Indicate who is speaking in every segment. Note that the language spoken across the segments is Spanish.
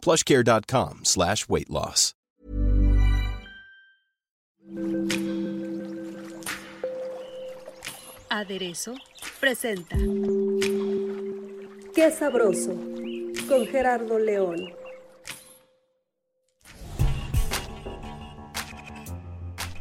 Speaker 1: plushcare.com slash weight loss.
Speaker 2: Aderezo presenta
Speaker 3: Qué sabroso con Gerardo León.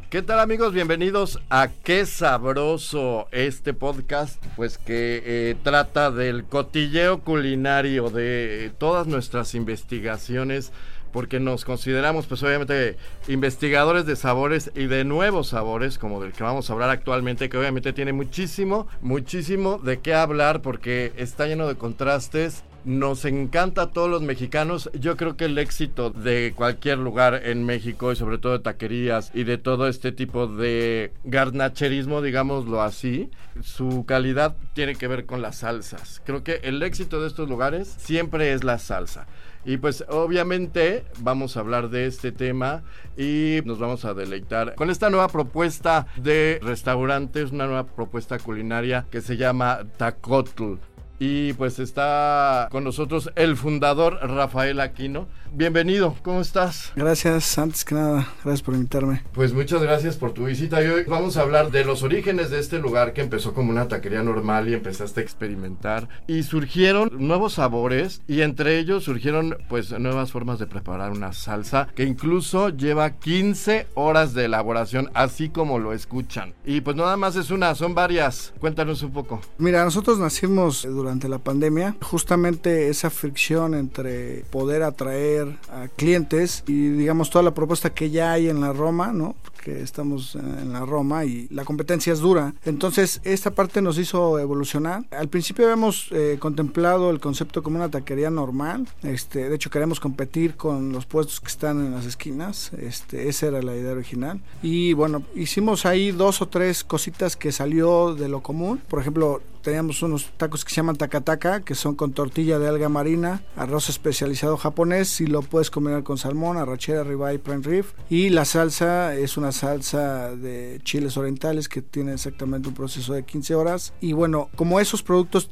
Speaker 4: ¿Qué tal amigos? Bienvenidos a Qué Sabroso, este podcast pues que eh, trata del cotilleo culinario de todas nuestras investigaciones porque nos consideramos pues obviamente investigadores de sabores y de nuevos sabores como del que vamos a hablar actualmente que obviamente tiene muchísimo, muchísimo de qué hablar porque está lleno de contrastes nos encanta a todos los mexicanos. Yo creo que el éxito de cualquier lugar en México y sobre todo de taquerías y de todo este tipo de garnacherismo, digámoslo así, su calidad tiene que ver con las salsas. Creo que el éxito de estos lugares siempre es la salsa. Y pues obviamente vamos a hablar de este tema y nos vamos a deleitar con esta nueva propuesta de restaurantes, una nueva propuesta culinaria que se llama Tacotl. Y pues está con nosotros el fundador Rafael Aquino. Bienvenido, ¿cómo estás?
Speaker 5: Gracias, antes que nada, gracias por invitarme.
Speaker 4: Pues muchas gracias por tu visita. Y hoy vamos a hablar de los orígenes de este lugar que empezó como una taquería normal y empezaste a experimentar. Y surgieron nuevos sabores y entre ellos surgieron pues nuevas formas de preparar una salsa que incluso lleva 15 horas de elaboración, así como lo escuchan. Y pues nada más es una, son varias. Cuéntanos un poco.
Speaker 5: Mira, nosotros nacimos durante la pandemia, justamente esa fricción entre poder atraer a clientes y digamos toda la propuesta que ya hay en la Roma, ¿no? Porque estamos en la Roma y la competencia es dura. Entonces, esta parte nos hizo evolucionar. Al principio habíamos eh, contemplado el concepto como una taquería normal. Este, de hecho, queremos competir con los puestos que están en las esquinas. Este, esa era la idea original. Y bueno, hicimos ahí dos o tres cositas que salió de lo común. Por ejemplo, teníamos unos tacos que se llaman takataka, que son con tortilla de alga marina, arroz especializado japonés y lo puedes combinar con salmón, arrachera, ribeye, prime rib. Y la salsa es una salsa de chiles orientales que tiene exactamente un proceso de 15 horas. Y bueno, como esos productos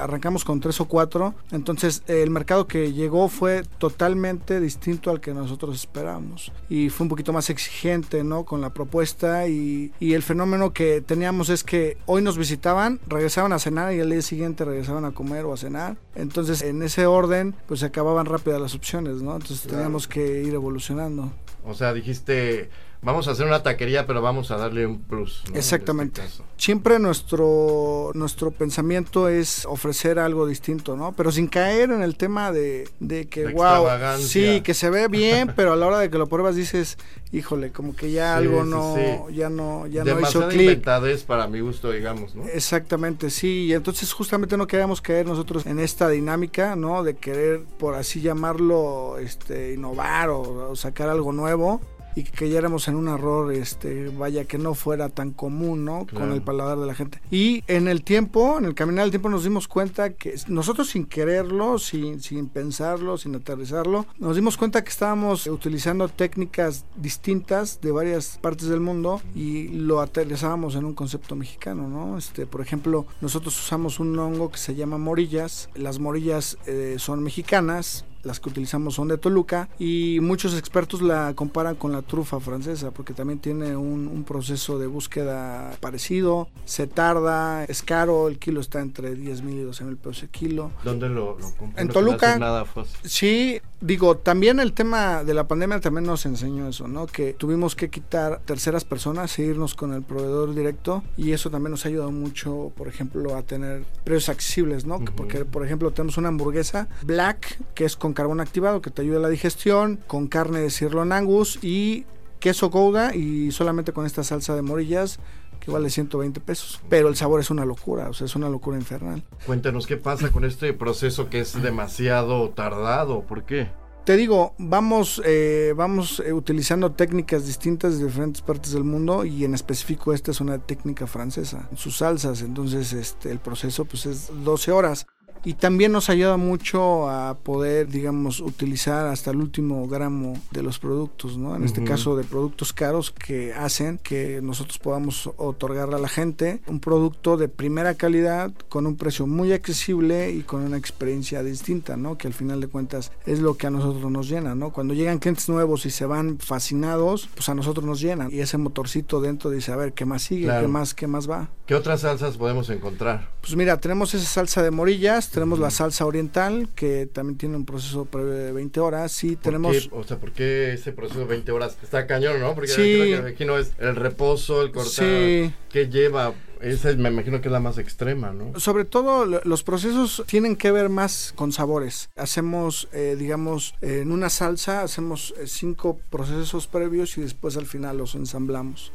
Speaker 5: arrancamos con tres o cuatro, entonces el mercado que llegó fue totalmente distinto al que nosotros esperábamos. Y fue un poquito más exigente, ¿no? Con la propuesta y, y el fenómeno que teníamos es que hoy nos visitaban, regresaban a cenar y al día siguiente regresaban a comer o a cenar. Entonces, en ese orden, pues se acababan rápidas las opciones, ¿no? Entonces teníamos que ir evolucionando.
Speaker 4: O sea, dijiste, vamos a hacer una taquería, pero vamos a darle un plus. ¿no?
Speaker 5: Exactamente.
Speaker 4: En este.
Speaker 5: Siempre nuestro, nuestro pensamiento es ofrecer algo distinto, ¿no? Pero sin caer en el tema de, de que, wow, sí, que se ve bien, pero a la hora de que lo pruebas dices, híjole, como que ya
Speaker 4: Sí,
Speaker 5: algo no,
Speaker 4: sí.
Speaker 5: ya no, ya no hizo clic.
Speaker 4: inventadez para mi gusto, digamos, ¿no?
Speaker 5: Exactamente, sí, y entonces justamente no queríamos caer nosotros en esta dinámica, ¿no? De querer, por así llamarlo, este, innovar o, o sacar algo nuevo y que cayéramos en un error, este, vaya, que no fuera tan común, ¿no? Con
Speaker 4: Claro.
Speaker 5: el paladar de la gente. Y en el tiempo, en el caminar del tiempo nos dimos cuenta que nosotros sin quererlo, sin, sin pensarlo, sin aterrizarlo, nos dimos cuenta que estábamos utilizando técnicas distintas de varias partes del mundo y lo aterrizábamos en un concepto mexicano, ¿no? Este, por ejemplo, nosotros usamos un hongo que se llama morillas. Las morillas eh, son mexicanas, las que utilizamos son de Toluca y muchos expertos la comparan con la trufa francesa porque también tiene un, un proceso de búsqueda parecido, se tarda, es caro, el kilo está entre 10 mil y 12 mil pesos el kilo.
Speaker 4: ¿Dónde lo, lo?
Speaker 5: En
Speaker 4: No
Speaker 5: Toluca.
Speaker 4: Nada.
Speaker 5: Sí, digo, también el tema de la pandemia también nos enseñó eso, ¿no? Que tuvimos que quitar terceras personas e irnos con el proveedor directo y eso también nos ha ayudado mucho, por ejemplo, a tener precios accesibles, ¿no? Que
Speaker 4: Ujú.
Speaker 5: Porque, por ejemplo, tenemos una hamburguesa black que es con carbón activado que te ayuda a la digestión, con carne de sirloin angus y queso gouda y solamente con esta salsa de morillas que vale 120 pesos. Pero el sabor es una locura, o sea, es una locura infernal.
Speaker 4: Cuéntanos qué pasa con este proceso que es demasiado tardado. ¿Por qué?
Speaker 5: Te digo, vamos, eh, vamos eh, utilizando técnicas distintas de diferentes partes del mundo y en específico esta es una técnica francesa, sus salsas, entonces este, el proceso pues es 12 horas y también nos ayuda mucho a poder, digamos, utilizar hasta el último gramo de los productos, ¿no? En este caso de productos caros que hacen que nosotros podamos otorgarle a la gente un producto de primera calidad con un precio muy accesible y con una experiencia distinta, ¿no? Que al final de cuentas es lo que a nosotros nos llena, ¿no? Cuando llegan clientes nuevos y se van fascinados, pues a nosotros nos llenan y ese motorcito dentro dice, a ver, ¿qué más sigue? ¿Qué más qué más va?
Speaker 4: ¿Qué otras salsas podemos encontrar?
Speaker 5: Pues mira, tenemos esa salsa de morillas, tenemos la salsa oriental, que también tiene un proceso previo de 20 horas. y tenemos...
Speaker 4: O sea, ¿por qué ese proceso de 20 horas está cañón, no? Porque sí. aquí, no es el reposo, el cortar, sí. ¿qué lleva? Esa me imagino que es la más extrema, ¿no?
Speaker 5: Sobre todo los procesos tienen que ver más con sabores. Hacemos, eh, digamos, en una salsa hacemos eh, cinco procesos previos y después al final los ensamblamos.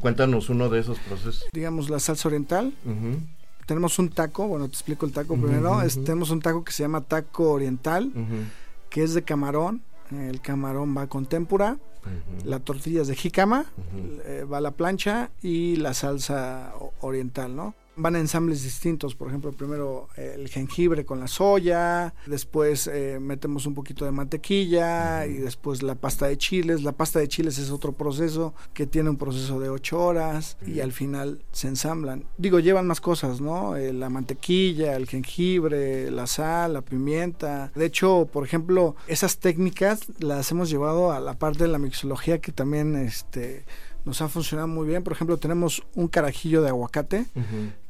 Speaker 4: cuéntanos uno de esos procesos.
Speaker 5: Digamos la salsa oriental tenemos un taco, bueno, te explico el taco primero. tenemos un taco que se llama taco oriental, que es de camarón. El camarón va con tempura, la tortilla es de jicama, eh, va a la plancha y la salsa oriental, ¿no? Van ensambles distintos. Por ejemplo, primero eh, el jengibre con la soya, después eh, metemos un poquito de mantequilla y después la pasta de chiles. La pasta de chiles es otro proceso que tiene un proceso de 8 horas y al final se ensamblan. Digo, llevan más cosas, ¿no? Eh, la mantequilla, el jengibre, la sal, la pimienta. De hecho, por ejemplo, esas técnicas las hemos llevado a la parte de la mixología que también este nos ha funcionado muy bien. Por ejemplo, tenemos un carajillo de aguacate,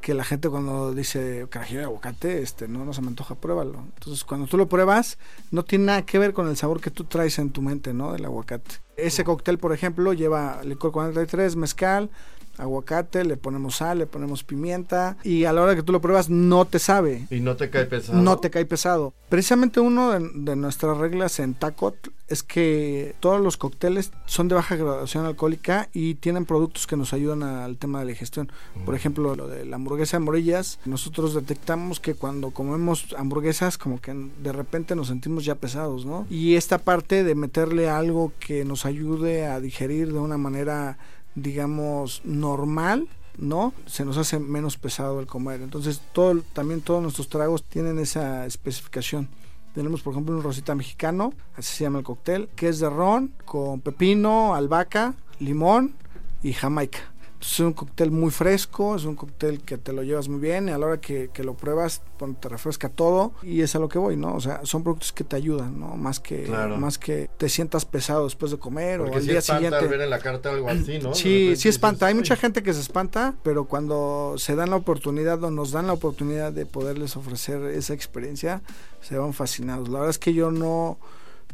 Speaker 5: que la gente cuando dice carajillo de aguacate, este, no, no se me antoja, pruébalo. Entonces, cuando tú lo pruebas, no tiene nada que ver con el sabor que tú traes en tu mente, ¿no? Del aguacate. Ese cóctel, por ejemplo, lleva licor 43, mezcal, aguacate, le ponemos sal, le ponemos pimienta y a la hora que tú lo pruebas no te sabe.
Speaker 4: Y no te cae pesado.
Speaker 5: No te cae pesado. Precisamente uno de, nuestras reglas en Tacot es que todos los cócteles son de baja graduación alcohólica y tienen productos que nos ayudan al tema de la digestión. Por ejemplo, lo de la hamburguesa de morillas, nosotros detectamos que cuando comemos hamburguesas como que de repente nos sentimos ya pesados, ¿no? Y esta parte de meterle algo que nos ayude a digerir de una manera digamos, normal, ¿no? Se nos hace menos pesado el comer. Entonces, todo, también todos nuestros tragos tienen esa especificación. Tenemos, por ejemplo, un rosita mexicano, así se llama el cóctel, que es de ron con pepino, albahaca, limón y jamaica es un cóctel muy fresco, es un cóctel que te lo llevas muy bien y a la hora que, lo pruebas te refresca todo y es a lo que voy, ¿no? O sea, son productos que te ayudan, ¿no? Más que, más que te sientas pesado después de comer o al día siguiente.
Speaker 4: ver en la carta algo así, ¿no?
Speaker 5: Sí, sí espanta. Hay mucha gente que se espanta, pero cuando se dan la oportunidad o nos dan la oportunidad de poderles ofrecer esa experiencia, se van fascinados. La verdad es que yo no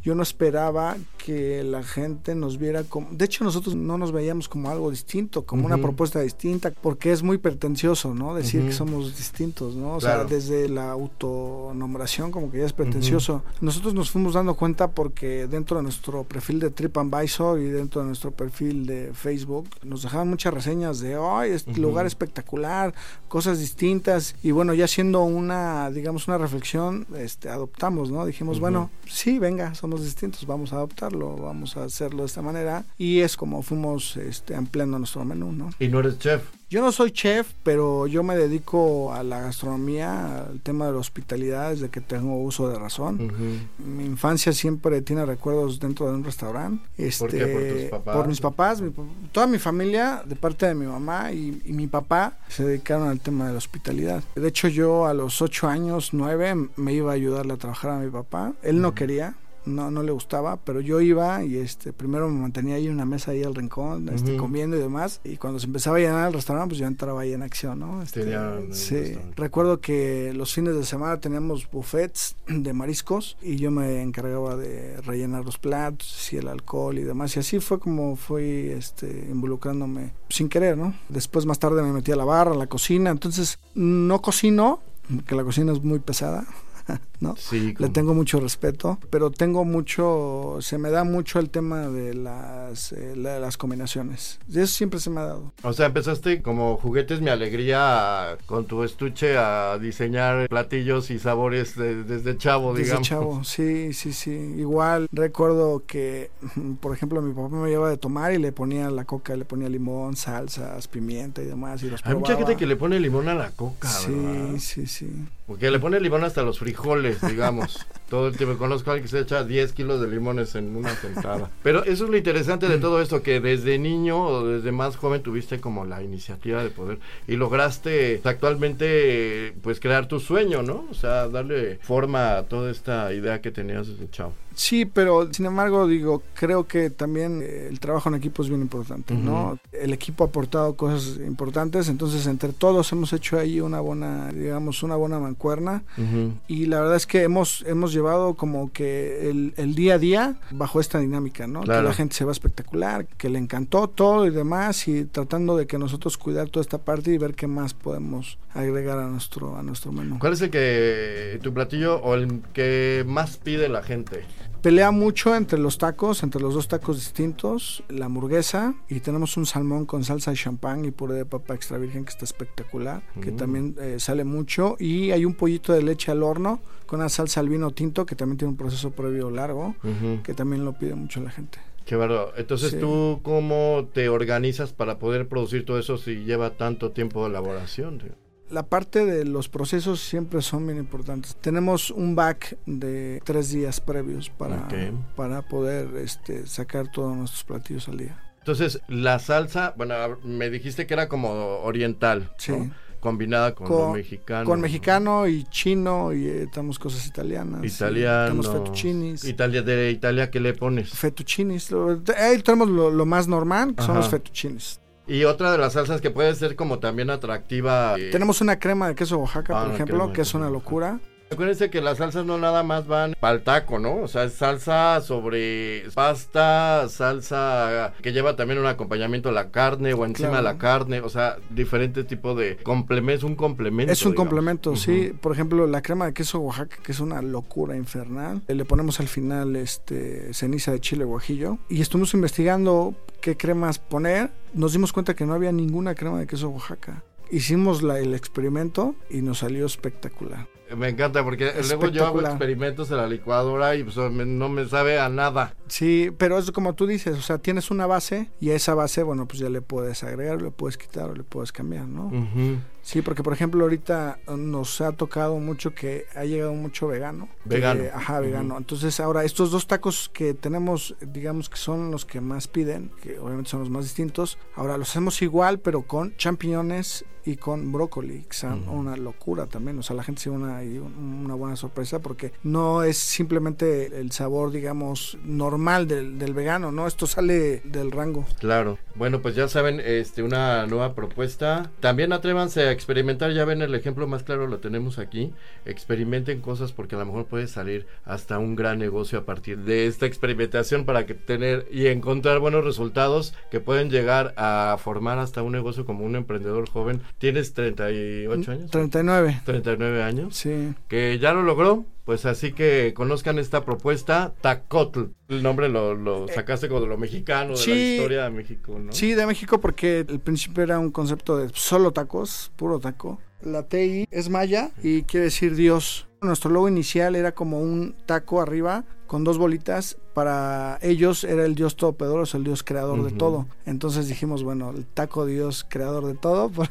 Speaker 5: yo no esperaba que la gente nos viera como... De hecho, nosotros no nos veíamos como algo distinto, como una propuesta distinta, porque es muy pretencioso, ¿no? Decir que somos distintos, ¿no? O sea, desde la autonombración como que ya es pretencioso. Nosotros nos fuimos dando cuenta porque dentro de nuestro perfil de TripAdvisor y dentro de nuestro perfil de Facebook nos dejaban muchas reseñas de, ay, este lugar espectacular, cosas distintas. Y bueno, ya siendo una, digamos, una reflexión, este, adoptamos, ¿no? Dijimos, bueno, sí, venga, somos distintos, vamos a adoptarlo, vamos a hacerlo de esta manera y es como fuimos este, ampliando nuestro menú, ¿no?
Speaker 4: ¿Y no eres chef?
Speaker 5: Yo no soy chef, pero yo me dedico a la gastronomía, al tema de la hospitalidad desde que tengo uso de razón. Mi infancia siempre tiene recuerdos dentro de un restaurante. Este,
Speaker 4: ¿Por qué? ¿Por tus papás?
Speaker 5: Por mis papás, toda mi familia, de parte de mi mamá y, y, mi papá, se dedicaron al tema de la hospitalidad. De hecho, yo a los ocho años, nueve, me iba a ayudarle a trabajar a mi papá. Él no quería, no, no le gustaba, pero yo iba y este primero me mantenía ahí en una mesa ahí al rincón, este, comiendo y demás, y cuando se empezaba a llenar el restaurante, pues yo entraba ahí en acción, ¿no? Este, sí, recuerdo que los fines de semana teníamos buffets de mariscos y yo me encargaba de rellenar los platos y el alcohol y demás, y así fue como fui este, involucrándome sin querer, ¿no? Después más tarde me metí a la barra, a la cocina, entonces no cocino, que la cocina es muy pesada ¿no?
Speaker 4: Sí,
Speaker 5: Le
Speaker 4: como-
Speaker 5: tengo mucho respeto, pero tengo mucho, se me da mucho el tema de las, eh, la- las combinaciones. Y Eso siempre se me ha dado.
Speaker 4: O sea, empezaste como juguetes mi alegría con tu estuche a diseñar platillos y sabores de- desde chavo,
Speaker 5: Desde
Speaker 4: digamos.
Speaker 5: chavo, sí, sí, sí. Igual recuerdo que, por ejemplo, mi papá me llevaba de tomar y le ponía la coca, le ponía limón, salsas, pimienta y demás. Y los
Speaker 4: Hay mucha
Speaker 5: probaba.
Speaker 4: gente que le pone limón a la coca, ¿verdad?
Speaker 5: Sí, sí, sí.
Speaker 4: Porque le pone limón hasta los frijoles, digamos. Todo el tiempo. Conozco a alguien que se echa 10 kilos de limones en una sentada. Pero eso es lo interesante de todo esto, que desde niño o desde más joven tuviste como la iniciativa de poder y lograste actualmente pues crear tu sueño, ¿no? O sea, darle forma a toda esta idea que tenías desde chavo.
Speaker 5: Sí, pero sin embargo, digo, creo que también eh, el trabajo en equipo es bien importante, ¿no? El equipo ha aportado cosas importantes, entonces entre todos hemos hecho ahí una buena, digamos, una buena mancuerna y la verdad es que hemos, hemos llevado como que el, el día a día bajo esta dinámica, ¿no?
Speaker 4: Claro.
Speaker 5: Que la gente se va espectacular, que le encantó todo y demás y tratando de que nosotros cuidar toda esta parte y ver qué más podemos agregar a nuestro, a nuestro menú.
Speaker 4: ¿Cuál es el que tu platillo o el que más pide la gente?
Speaker 5: Pelea mucho entre los tacos, entre los dos tacos distintos, la hamburguesa y tenemos un salmón con salsa de champán y puré de papa extra virgen que está espectacular, que
Speaker 4: Mm.
Speaker 5: también eh, sale mucho y hay un pollito de leche al horno con una salsa al vino tinto que también tiene un proceso previo largo, que también lo pide mucho la gente.
Speaker 4: Qué bárbaro. Entonces,
Speaker 5: Sí.
Speaker 4: ¿tú cómo te organizas para poder producir todo eso si lleva tanto tiempo de elaboración? tío?
Speaker 5: La parte de los procesos siempre son bien importantes. Tenemos un back de tres días previos para, para poder este, sacar todos nuestros platillos al día.
Speaker 4: Entonces, la salsa, bueno, me dijiste que era como oriental,
Speaker 5: Sí.
Speaker 4: ¿no? Combinada con, lo
Speaker 5: Con-
Speaker 4: mexicano.
Speaker 5: Con mexicano y chino y eh, tenemos cosas italianas.
Speaker 4: Italiano.
Speaker 5: Tenemos fettuccinis.
Speaker 4: Italia, de Italia, ¿qué le pones?
Speaker 5: Fettuccinis. lo- Ahí tenemos lo, lo más normal, que son los fettuccinis.
Speaker 4: Y otra de las salsas que puede ser como también atractiva. eh,
Speaker 5: Tenemos una crema de queso Oaxaca,
Speaker 4: Ah,
Speaker 5: por ejemplo, que es una locura.
Speaker 4: Acuérdense que las salsas no nada más van para el taco, ¿no? O sea, es salsa sobre pasta, salsa que lleva también un acompañamiento a la carne o encima
Speaker 5: Claro.
Speaker 4: de la carne, o sea, diferente tipo de complementos, un complemento.
Speaker 5: Es un
Speaker 4: digamos.
Speaker 5: complemento, sí. Por ejemplo, la crema de queso Oaxaca, que es una locura infernal. Eh, Le ponemos al final este ceniza de chile guajillo. Y estuvimos investigando qué cremas poner. Nos dimos cuenta que no había ninguna crema de queso Oaxaca. Hicimos la- el experimento y nos salió espectacular.
Speaker 4: Me encanta porque luego yo hago experimentos en la licuadora y pues, me- no me sabe a nada.
Speaker 5: Sí, pero es como tú dices, o sea, tienes una base y a esa base, bueno, pues ya le puedes agregar, le puedes quitar o le puedes cambiar, ¿no? Sí, porque por ejemplo ahorita nos ha tocado mucho que ha llegado mucho vegano. que-
Speaker 4: Vegano.
Speaker 5: ajá, vegano. Entonces ahora estos dos tacos que tenemos, digamos que son los que más piden, que obviamente son los más distintos, ahora los hacemos igual pero con champiñones y con brócoli, que son una locura también. O sea, la gente se una, y un- una buena sorpresa porque no es simplemente el sabor, digamos, normal del, del vegano, ¿no? Esto sale del rango.
Speaker 4: Claro. Bueno, pues ya saben, este, una nueva propuesta. También atrévanse a experimentar. Ya ven el ejemplo más claro, lo tenemos aquí. Experimenten cosas porque a lo mejor puede salir hasta un gran negocio a partir de esta experimentación para que tener y encontrar buenos resultados que pueden llegar a formar hasta un negocio como un emprendedor joven. ¿Tienes 38 años?
Speaker 5: 39.
Speaker 4: 39 años.
Speaker 5: Sí.
Speaker 4: que ya lo logró. Pues así que conozcan esta propuesta, Tacotl. El nombre lo, lo sacaste como de lo mexicano, de la historia de México, ¿no?
Speaker 5: Sí, de México porque el principio era un concepto de solo tacos, puro taco. La TI es maya y quiere decir Dios. Nuestro logo inicial era como un taco arriba con dos bolitas. Para ellos era el Dios todopoderoso, el Dios creador de todo. Entonces dijimos, bueno, el taco Dios creador de todo.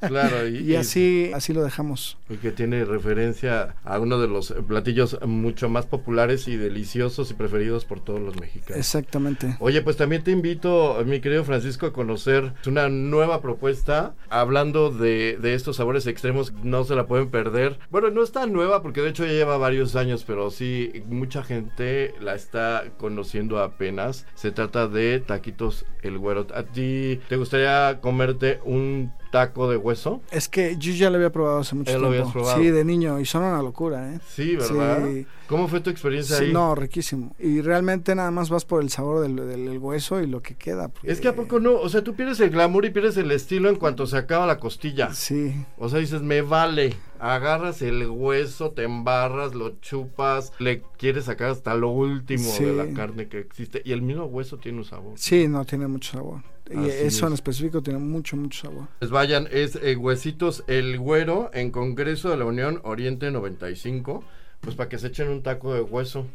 Speaker 4: Claro, y,
Speaker 5: y así, así lo dejamos.
Speaker 4: y que tiene referencia a uno de los platillos mucho más populares y deliciosos y preferidos por todos los mexicanos.
Speaker 5: Exactamente.
Speaker 4: Oye, pues también te invito, mi querido Francisco, a conocer una nueva propuesta. Hablando de, de estos sabores extremos, no se la pueden perder. Bueno, no es tan nueva porque de hecho ya lleva varios años, pero sí, mucha gente la está conociendo apenas. Se trata de taquitos el güero. ¿A ti te gustaría comerte un taco de hueso?
Speaker 5: Es que yo ya lo había probado hace mucho
Speaker 4: ¿Ya lo
Speaker 5: tiempo.
Speaker 4: habías probado?
Speaker 5: Sí, de niño y son una locura, ¿eh?
Speaker 4: Sí, ¿verdad?
Speaker 5: Sí.
Speaker 4: ¿Cómo fue tu experiencia
Speaker 5: Sí,
Speaker 4: ahí?
Speaker 5: no, riquísimo. Y realmente nada más vas por el sabor del, del- del hueso y lo que queda. porque-
Speaker 4: Es que a poco no, o sea, tú pierdes el glamour y pierdes el estilo en cuanto se acaba la costilla.
Speaker 5: Sí,
Speaker 4: O sea, dices, me vale. Agarras el hueso, te embarras, lo chupas, le quieres sacar hasta lo último
Speaker 5: Sí.
Speaker 4: de la carne que existe. Y el mismo hueso tiene un sabor.
Speaker 5: sí, no, tiene mucho sabor. Y
Speaker 4: Así
Speaker 5: eso en
Speaker 4: es.
Speaker 5: específico tiene mucho, mucho sabor.
Speaker 4: Pues vayan, es eh, Huesitos El Güero en Congreso de la Unión Oriente 95. Pues para que se echen un taco de hueso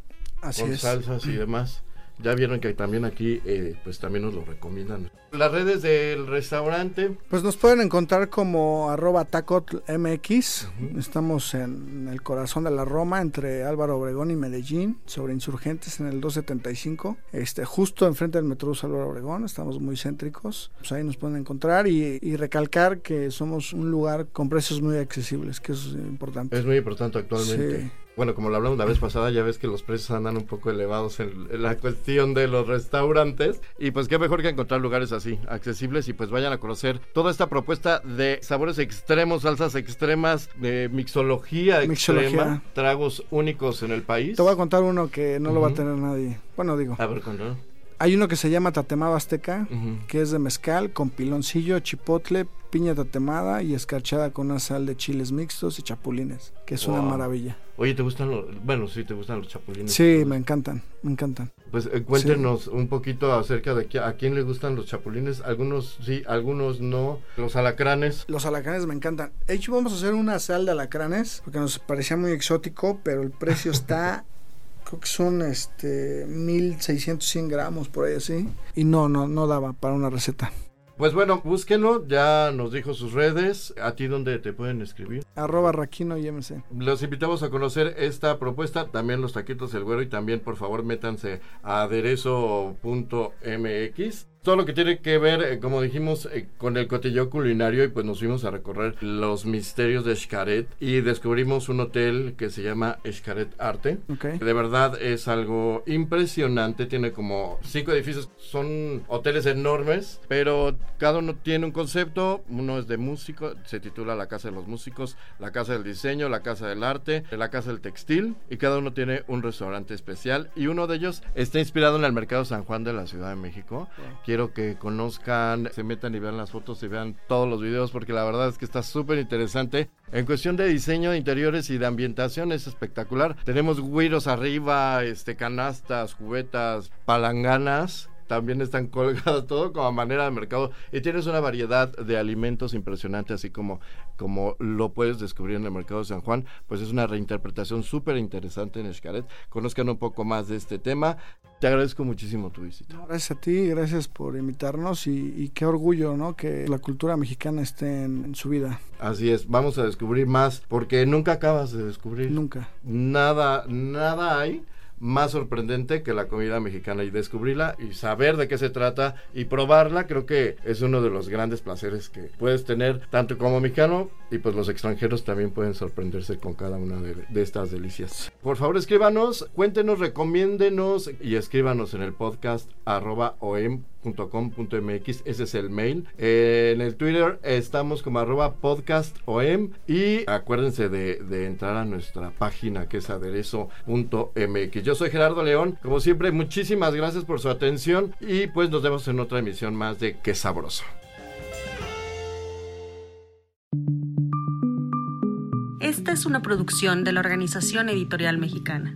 Speaker 5: Así
Speaker 4: con
Speaker 5: es.
Speaker 4: salsas y demás. Ya vieron que también aquí, eh, pues también nos lo recomiendan. Las redes del restaurante,
Speaker 5: Pues nos pueden encontrar como arroba tacotmx. Estamos en el corazón de la Roma, entre Álvaro Obregón y Medellín, sobre insurgentes en el 275. Este, justo enfrente del Metrobús Álvaro Obregón, estamos muy céntricos. Pues ahí nos pueden encontrar y, y recalcar que somos un lugar con precios muy accesibles, que eso es importante.
Speaker 4: es muy importante actualmente.
Speaker 5: Sí.
Speaker 4: Bueno, como lo hablamos la vez pasada, ya ves que los precios andan un poco elevados en, en la cuestión de los restaurantes. Y pues qué mejor que encontrar lugares así, accesibles. Y pues vayan a conocer toda esta propuesta de sabores extremos, salsas extremas, de mixología extrema,
Speaker 5: Mixología.
Speaker 4: tragos únicos en el país.
Speaker 5: Te voy a contar uno que no lo va a tener nadie. Bueno, digo,
Speaker 4: A ver, cuéntanos.
Speaker 5: Hay uno que se llama Tatemado Azteca, que es de mezcal con piloncillo, chipotle, piña tatemada y escarchada con una sal de chiles mixtos y chapulines, que es una maravilla.
Speaker 4: Oye, ¿te gustan los...? Bueno, sí, te gustan los chapulines.
Speaker 5: Sí, me encantan, me encantan.
Speaker 4: Pues eh, cuéntenos un poquito acerca de a quién le gustan los chapulines. Algunos sí, algunos no. Los alacranes.
Speaker 5: Los alacranes me encantan. De hecho, vamos a hacer una sal de alacranes, porque nos parecía muy exótico, pero el precio está... Creo que son este 1600, 100 gramos por ahí así. Y no, no, no daba para una receta.
Speaker 4: Pues bueno, búsquenlo. Ya nos dijo sus redes. ¿A ti dónde te pueden escribir?
Speaker 5: Arroba Raquino y MC.
Speaker 4: Los invitamos a conocer esta propuesta, también los taquitos del güero y también por favor métanse a aderezo.mx. Todo lo que tiene que ver, eh, como dijimos, eh, con el cotilleo culinario y pues nos fuimos a recorrer los misterios de Xcaret y descubrimos un hotel que se llama Xcaret Arte.
Speaker 5: Ok.
Speaker 4: De verdad es algo impresionante, tiene como cinco edificios, son hoteles enormes, pero cada uno tiene un concepto, uno es de músico, se titula La Casa de los Músicos, La Casa del Diseño, La Casa del Arte, La Casa del Textil, y cada uno tiene un restaurante especial, y uno de ellos está inspirado en el Mercado San Juan de la Ciudad de México. Quiero que conozcan, se metan y vean las fotos y vean todos los videos, porque la verdad es que está súper interesante. En cuestión de diseño de interiores y de ambientación es espectacular. Tenemos güiros arriba, este, canastas, cubetas, palanganas. También están colgadas todo como a manera de mercado y tienes una variedad de alimentos impresionante así como, como lo puedes descubrir en el mercado de San Juan pues es una reinterpretación súper interesante en Xcaret conozcan un poco más de este tema te agradezco muchísimo tu visita
Speaker 5: Gracias a ti, gracias por invitarnos y, y qué orgullo, ¿no? Que la cultura mexicana esté en, en su vida.
Speaker 4: así es vamos a descubrir más porque nunca acabas de descubrir
Speaker 5: Nunca.
Speaker 4: nada, nada hay más sorprendente que la comida mexicana y descubrirla y saber de qué se trata y probarla creo que es uno de los grandes placeres que puedes tener tanto como mexicano y pues los extranjeros también pueden sorprenderse con cada una de, estas delicias. Por favor escríbanos, cuéntenos, recomiéndenos y escríbanos en el podcast arroba oem.com.mx, ese es el mail. Eh, en el Twitter estamos como arroba podcast OEM y acuérdense de, de entrar a nuestra página que es aderezo.mx. Yo soy Gerardo León, como siempre muchísimas gracias por su atención y pues nos vemos en otra emisión más de Qué Sabroso.
Speaker 2: Esta es una producción de la Organización Editorial Mexicana.